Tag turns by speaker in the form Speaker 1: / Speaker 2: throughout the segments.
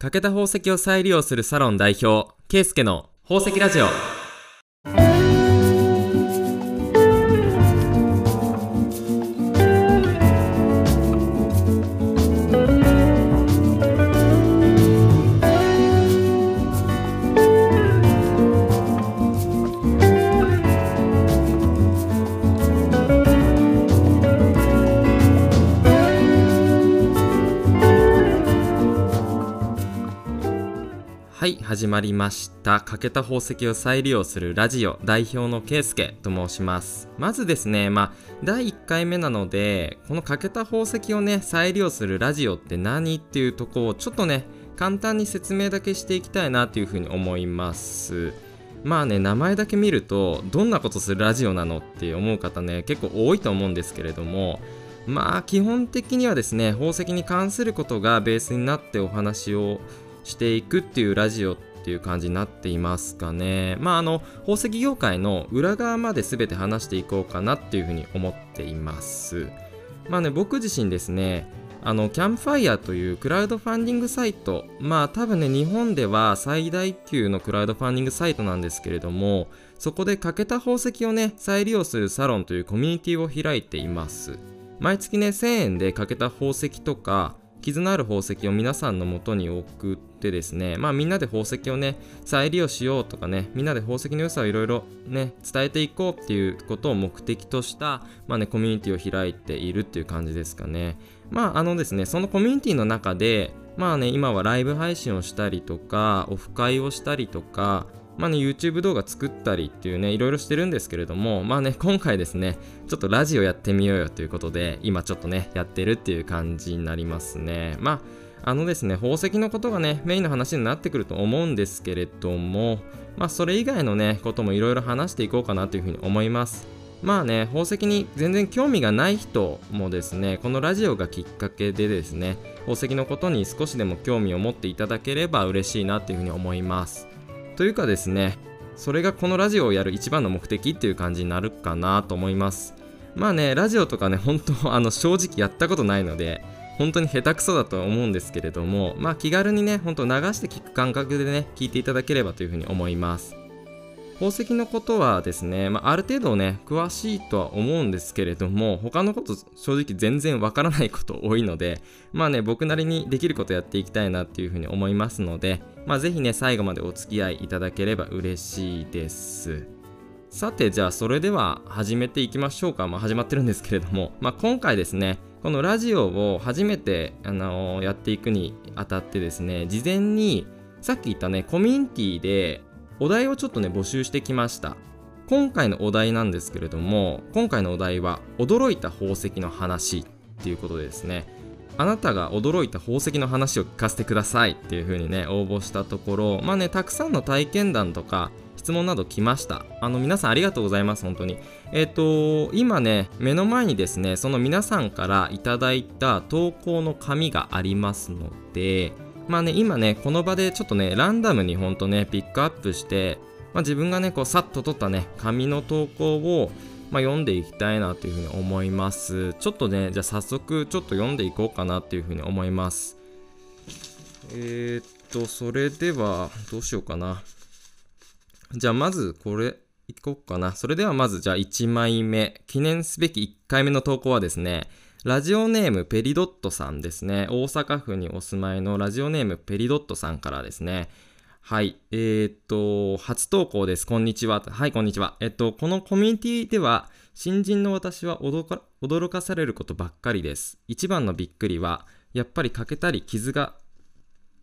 Speaker 1: 欠けた宝石を再利用するサロン代表、ケイスケの宝石ラジオ。はい、始まりました。欠けた宝石を再利用するラジオ代表のケイスケと申します。まずですね、まあ、第1回目なので、この欠けた宝石をね、再利用するラジオって何っていうとこをちょっとね、簡単に説明だけしていきたいなというふうに思います。まあね、名前だけ見ると、どんなことするラジオなのって思う方ね、結構多いと思うんですけれども、まあ基本的にはですね、宝石に関することがベースになってお話をしていくっていうラジオっていう感じになっていますかね。まああの宝石業界の裏側まで全て話していこうかなっていうふうに思っています。まあね僕自身ですねあのキャンプファイヤーというクラウドファンディングサイトまあ多分ね日本では最大級のクラウドファンディングサイトなんですけれどもそこで欠けた宝石をね再利用するサロンというコミュニティを開いています毎月ね1000円で欠けた宝石とか傷のある宝石を皆さんの元に送ってですねまあみんなで宝石をね再利用しようとかねみんなで宝石の良さをいろいろね伝えていこうっていうことを目的としたまあねコミュニティを開いているっていう感じですかねまああのですねそのコミュニティの中でまあね今はライブ配信をしたりとかオフ会をしたりとかまあね、YouTube 動画作ったりっていうね、いろいろしてるんですけれども、まあね、今回ですね、ちょっとラジオやってみようよということで、今ちょっとね、やってるっていう感じになりますね。まあ、あのですね、宝石のことがね、メインの話になってくると思うんですけれども、まあ、それ以外のね、こともいろいろ話していこうかなというふうに思います。まあね、宝石に全然興味がない人もですね、このラジオがきっかけでですね、宝石のことに少しでも興味を持っていただければ嬉しいなというふうに思います。というかですね、それがこのラジオをやる一番の目的っていう感じになるかなと思います。まあね、ラジオとかね、本当あの正直やったことないので、本当に下手くそだとは思うんですけれども、まあ気軽にね、本当流して聞く感覚でね、聞いていただければというふうに思います。宝石のことはですね、まあ、ある程度ね、詳しいとは思うんですけれども、他のこと正直全然わからないこと多いので、まあね、僕なりにできることやっていきたいなっていうふうに思いますので、まあぜひね、最後までお付き合いいただければ嬉しいです。さて、じゃあそれでは始めていきましょうか。まあ始まってるんですけれども、まあ今回ですね、このラジオを初めて、あのーやっていくにあたってですね、事前にさっき言ったね、コミュニティでお題をちょっとね、募集してきました。今回のお題なんですけれども、今回のお題は驚いた宝石の話っていうことでですね、あなたが驚いた宝石の話を聞かせてくださいっていう風にね、応募したところ、まあね、たくさんの体験談とか質問など来ました。あの、皆さんありがとうございます、本当に。えっ、と、今ね、目の前にですね、その皆さんからいただいた投稿の紙がありますので、まあね、今ね、この場でちょっとね、ランダムにほんとね、ピックアップして、まあ、自分がね、こう、さっと取ったね、紙の投稿を、まあ、読んでいきたいなというふうに思います。ちょっとね、じゃあ早速、ちょっと読んでいこうかなっていうふうに思います。えー、っと、それでは、どうしようかな。じゃあ、まず、これ、いこうかな。それではまず、じゃあ1枚目。記念すべき1回目の投稿はですね、ラジオネームペリドットさんですね。大阪府にお住まいのラジオネームペリドットさんからですね。はい。えーっと、初投稿です。こんにちは。はい、こんにちは。えっと、このコミュニティでは、新人の私は驚か驚かされることばっかりです。一番のびっくりは、やっぱり欠けたり傷が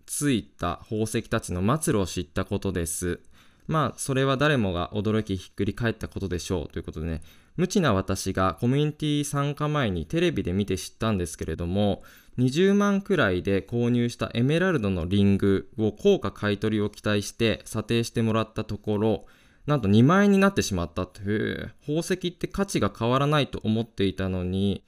Speaker 1: ついた宝石たちの末路を知ったことです。まあ、それは誰もが驚きひっくり返ったことでしょうということでね、無知な私がコミュニティ参加前にテレビで見て知ったんですけれども、20万くらいで購入したエメラルドのリングを高価買取を期待して査定してもらったところ、なんと2万円になってしまったという、宝石って価値が変わらないと思っていたのに、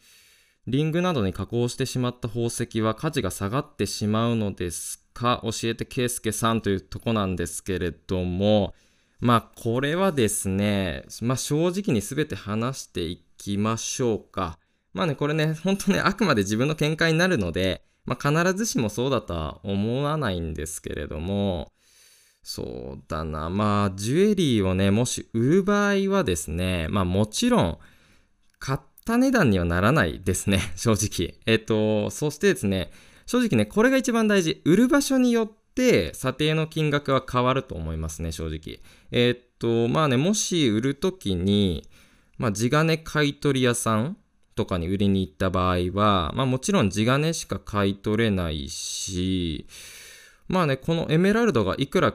Speaker 1: リングなどに加工してしまった宝石は価値が下がってしまうのですか教えてケイスケさんというとこなんですけれども、まあこれはですね、まあ正直に全て話していきましょうか。まあね、これね、ほんとね、あくまで自分の見解になるので、まあ、必ずしもそうだとは思わないんですけれども、そうだな。まあ、ジュエリーをね、もし売る場合はですね、まあもちろん、買った値段にはならないですね、正直。えっと、そしてですね、正直ね、これが一番大事。売る場所によって、査定の金額は変わると思いますね、正直。えっと、まあね、もし売るときに、まあ、地金買取屋さんとかに売りに行った場合は、まあもちろん地金しか買い取れないし、まあね、このエメラルドがいくら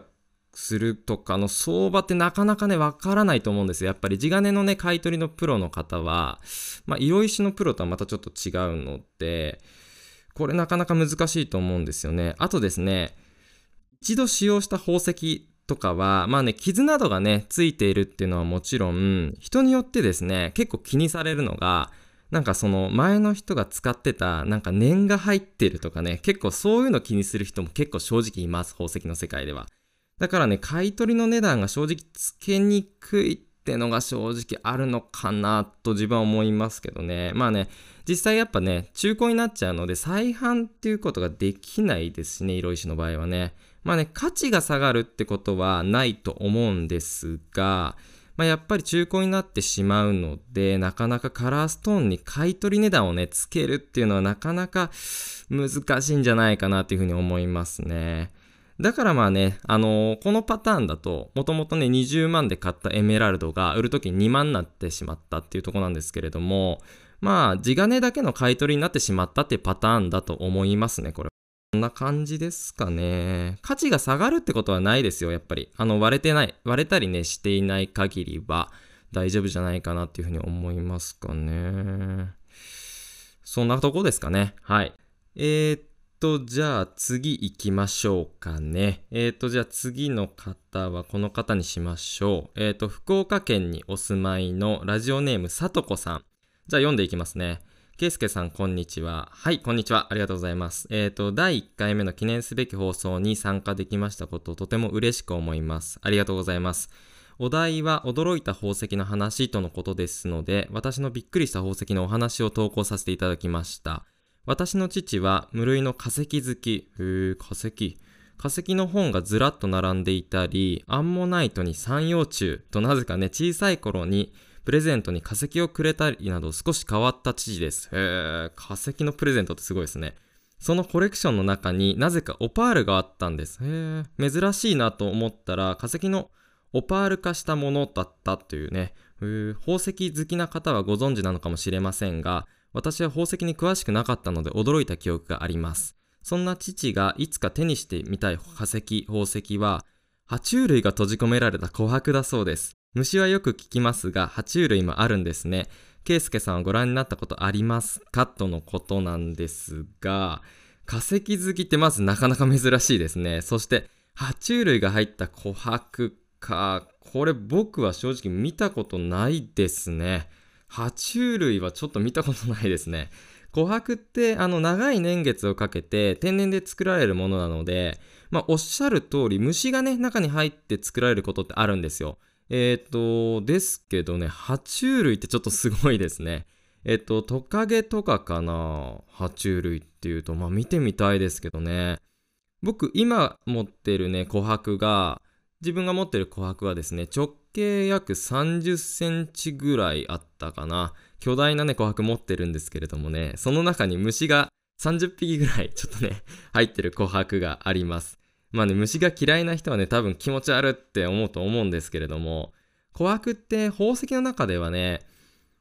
Speaker 1: するとかの相場ってなかなかね、わからないと思うんですよ。やっぱり地金のね、買い取りのプロの方は、まあ、色石のプロとはまたちょっと違うので、これなかなか難しいと思うんですよね。あとですね、一度使用した宝石とかは、まあね、傷などがね、ついているっていうのはもちろん、人によってですね、結構気にされるのが、なんかその前の人が使ってたなんか念が入ってるとかね、結構そういうの気にする人も結構正直います、宝石の世界では。だからね、買い取りの値段が正直つけにくいっってのが正直あるのかなと自分は思いますけどね。まあね、実際やっぱね、中古になっちゃうので再販っていうことができないですしね、色石の場合はね。まあね、価値が下がるってことはないと思うんですが、まあ、やっぱり中古になってしまうので、なかなかカラーストーンに買い取り値段をね、つけるっていうのはなかなか難しいんじゃないかなっていうふうに思いますね。だからまあね、あのー、このパターンだと、もともとね、20万で買ったエメラルドが売るときに2万になってしまったっていうとこなんですけれども、まあ、地金だけの買い取りになってしまったっていうパターンだと思いますね、これ。こんな感じですかね。価値が下がるってことはないですよ、やっぱり。あの、割れてない、割れたりね、していない限りは大丈夫じゃないかなっていうふうに思いますかね。そんなとこですかね。はい。えー、っと、じゃあ次行きましょうかね。えっ、ー、と、じゃあ次の方はこの方にしましょう。えっ、ー、と、福岡県にお住まいのラジオネームさとこさん。じゃあ読んでいきますね。けいすけさん、こんにちは。はい、こんにちは。ありがとうございます。えっ、ー、と、第1回目の記念すべき放送に参加できましたことをとても嬉しく思います。ありがとうございます。お題は驚いた宝石の話とのことですので、私のびっくりした宝石のお話を投稿させていただきました。私の父は無類の化石好き。へー、化石。化石の本がずらっと並んでいたり、アンモナイトに三葉虫となぜかね、小さい頃にプレゼントに化石をくれたりなど少し変わった父です。へー、化石のプレゼントってすごいですね。そのコレクションの中になぜかオパールがあったんです。へー、珍しいなと思ったら化石のオパール化したものだったというね、宝石好きな方はご存知なのかもしれませんが、私は宝石に詳しくなかったので驚いた記憶があります。そんな父がいつか手にしてみたい化石、宝石は、爬虫類が閉じ込められた琥珀だそうです。虫はよく聞きますが、爬虫類もあるんですね。ケイスケさんはご覧になったことありますか？とのことなんですが、化石好きってまずなかなか珍しいですね。そして、爬虫類が入った琥珀か。これ僕は正直見たことないですね。爬虫類はちょっと見たことないですね。琥珀ってあの長い年月をかけて天然で作られるものなので、まあおっしゃる通り虫がね中に入って作られることってあるんですよ。えっ、と、ですけどね、爬虫類ってちょっとすごいですね。えっ、と、トカゲとかかな爬虫類っていうと、まあ見てみたいですけどね。僕今持ってるね、琥珀が、自分が持ってる琥珀はですね、直径約30センチぐらいあったかな。巨大なね、琥珀持ってるんですけれどもね、その中に虫が30匹ぐらいちょっとね、入ってる琥珀があります。まあね、虫が嫌いな人はね、多分気持ち悪って思うと思うんですけれども、琥珀って宝石の中ではね、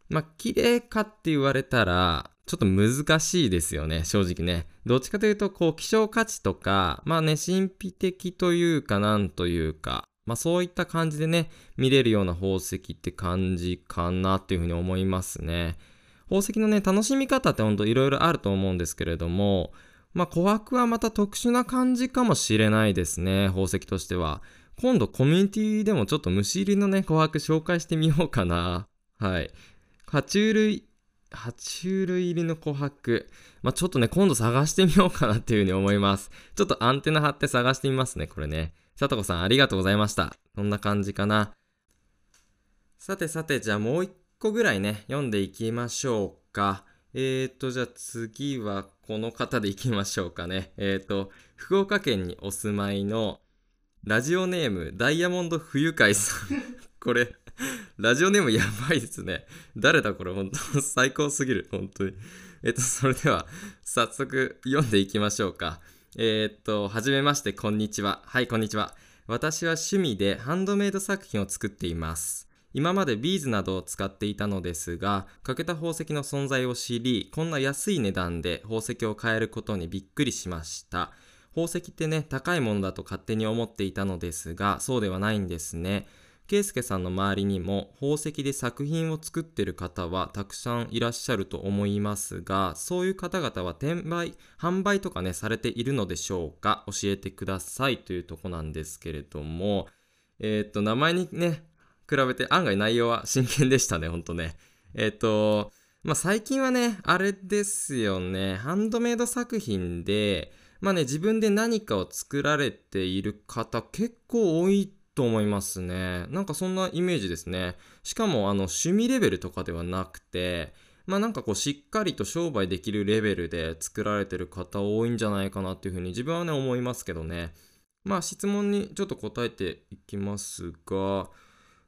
Speaker 1: まあ、綺麗かって言われたら、ちょっと難しいですよね、正直ね。どっちかというと、こう、希少価値とか、まあね、神秘的というか、なんというか、まあそういった感じでね、見れるような宝石って感じかなっていうふうに思いますね。宝石のね、楽しみ方ってほんといろいろあると思うんですけれども、まあ琥珀はまた特殊な感じかもしれないですね、宝石としては。今度コミュニティでもちょっと虫入りのね、琥珀紹介してみようかな。はい。爬虫類爬虫類入りの琥珀。まあ、ちょっとね、今度探してみようかなっていうふうに思います。ちょっとアンテナ張って探してみますね、これね。さとこさんありがとうございました。こんな感じかな？さてさて、じゃあもう一個ぐらいね、読んでいきましょうか。えーと、じゃあ次は、この方でいきましょうかね。え、ー、と、福岡県にお住まいの、ラジオネーム、ダイヤモンド冬海さん。これ、ラジオネームやばいですね。誰だこれ、本当最高すぎる。本当に。えっ、と、それでは、早速読んでいきましょうか。えっ、と、はじめまして、こんにちは。はい、こんにちは。私は趣味でハンドメイド作品を作っています。今までビーズなどを使っていたのですが、欠けた宝石の存在を知り、こんな安い値段で宝石を買えることにびっくりしました。宝石ってね、高いものだと勝手に思っていたのですが、そうではないんですね。圭介さんの周りにも宝石で作品を作ってる方はたくさんいらっしゃると思いますが、そういう方々は転売、販売とかね、されているのでしょうか？教えてくださいというとこなんですけれども、えー、っと、名前にね、比べて案外内容は真剣でしたね、ほんとね。えっ、と、まあ、最近はね、あれですよね、ハンドメイド作品で、まあね、自分で何かを作られている方結構多いと思いますね。なんかそんなイメージですね。しかも、あの、趣味レベルとかではなくて、まあなんかこうしっかりと商売できるレベルで作られてる方多いんじゃないかなっていうふうに自分はね思いますけどね。まあ質問にちょっと答えていきますが、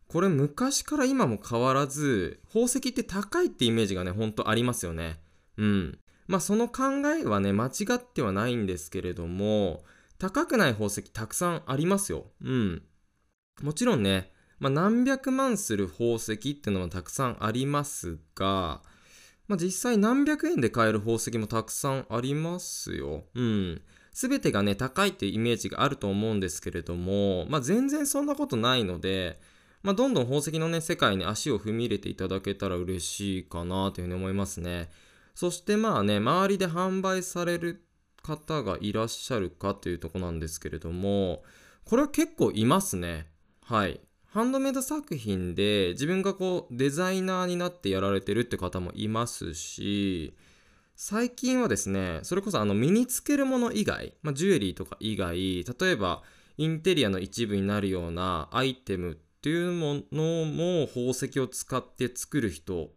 Speaker 1: これ昔から今も変わらず、宝石って高いってイメージがね、ほんとありますよね。うん。まあその考えはね、間違ってはないんですけれども、高くない宝石たくさんありますよ。うん。もちろんね、まあ、何百万する宝石っていうのもたくさんありますが、まあ、実際何百円で買える宝石もたくさんありますよ。うん。すべてがね、高いっていうイメージがあると思うんですけれども、まあ、全然そんなことないので、まあ、どんどん宝石のね、世界に足を踏み入れていただけたら嬉しいかなというふうに思いますね。そしてまあね、周りで販売される方がいらっしゃるかというとこなんですけれども、これは結構いますね。はい。ハンドメイド作品で自分がこうデザイナーになってやられてるって方もいますし、最近はですね、それこそあの身につけるもの以外、まあ、ジュエリーとか以外、例えばインテリアの一部になるようなアイテムっていうものも宝石を使って作る人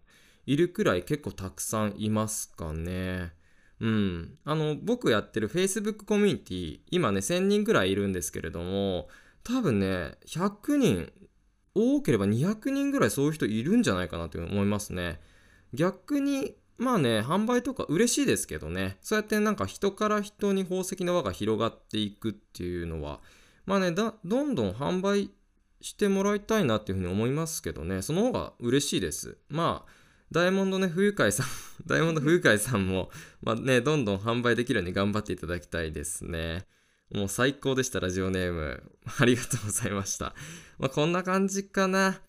Speaker 1: いるくらい結構たくさんいますかね。うん。あの、僕やってる Facebook コミュニティ、今ね、1000人くらいいるんですけれども、多分ね、100人、多ければ200人ぐらいそういう人いるんじゃないかなと思いますね。逆に、まあね、販売とか嬉しいですけどね、そうやってなんか人から人に宝石の輪が広がっていくっていうのは、まあね、どんどん販売してもらいたいなっていうふうに思いますけどね、その方が嬉しいです。まあ、ダイヤモンドね、冬海さん ダイヤモンド冬海さんも、まあね、どんどん販売できるように頑張っていただきたいですね。もう最高でした、ラジオネーム。ありがとうございました。まあ、こんな感じかな。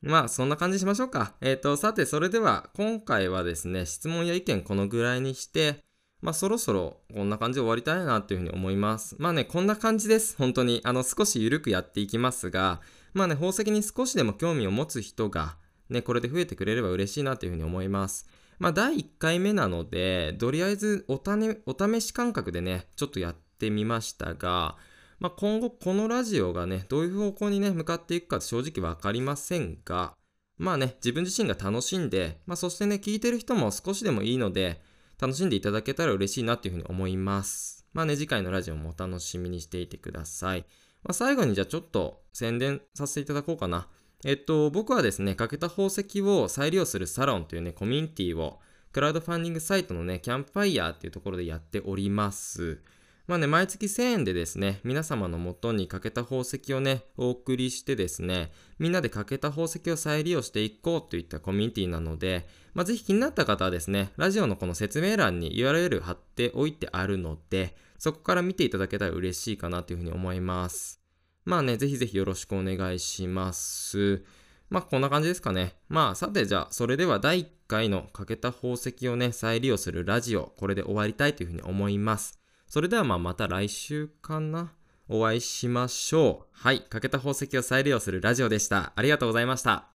Speaker 1: まあ、そんな感じしましょうか。えっ、ー、と、さて、それでは、今回はですね、質問や意見このぐらいにして、まあそろそろこんな感じで終わりたいなというふうに思います。まあね、こんな感じです。本当に。あの、少し緩くやっていきますが、まあね、宝石に少しでも興味を持つ人が、ね、これで増えてくれれば嬉しいなというふうに思います。まあ第1回目なので、とりあえずおた、ね、お試し感覚でね、ちょっとやっててみましたが、まあ今後このラジオがね、どういう方向にね、向かっていくか正直わかりませんが、まあね、自分自身が楽しんで、まあそしてね、聞いてる人も少しでもいいので、楽しんでいただけたら嬉しいなっていうふうに思います。まあね、次回のラジオもお楽しみにしていてください。まあ、最後にじゃあちょっと宣伝させていただこうかな。えっと、僕はですね、欠けた宝石を再利用するサロンというね、コミュニティを、クラウドファンディングサイトのね、キャンプファイヤーっていうところでやっております。まあね、毎月1000円でですね、皆様の元に欠けた宝石をね、お送りしてですね、みんなで欠けた宝石を再利用していこうといったコミュニティなので、まあ、ぜひ気になった方はですね、ラジオのこの説明欄に URL 貼っておいてあるので、そこから見ていただけたら嬉しいかなというふうに思います。まあね、ぜひぜひよろしくお願いします。まあこんな感じですかね。まあさてじゃあそれでは第1回の欠けた宝石をね再利用するラジオこれで終わりたいというふうに思います。それではまあまた来週かなお会いしましょう。はい。欠けた宝石を再利用するラジオでした。ありがとうございました。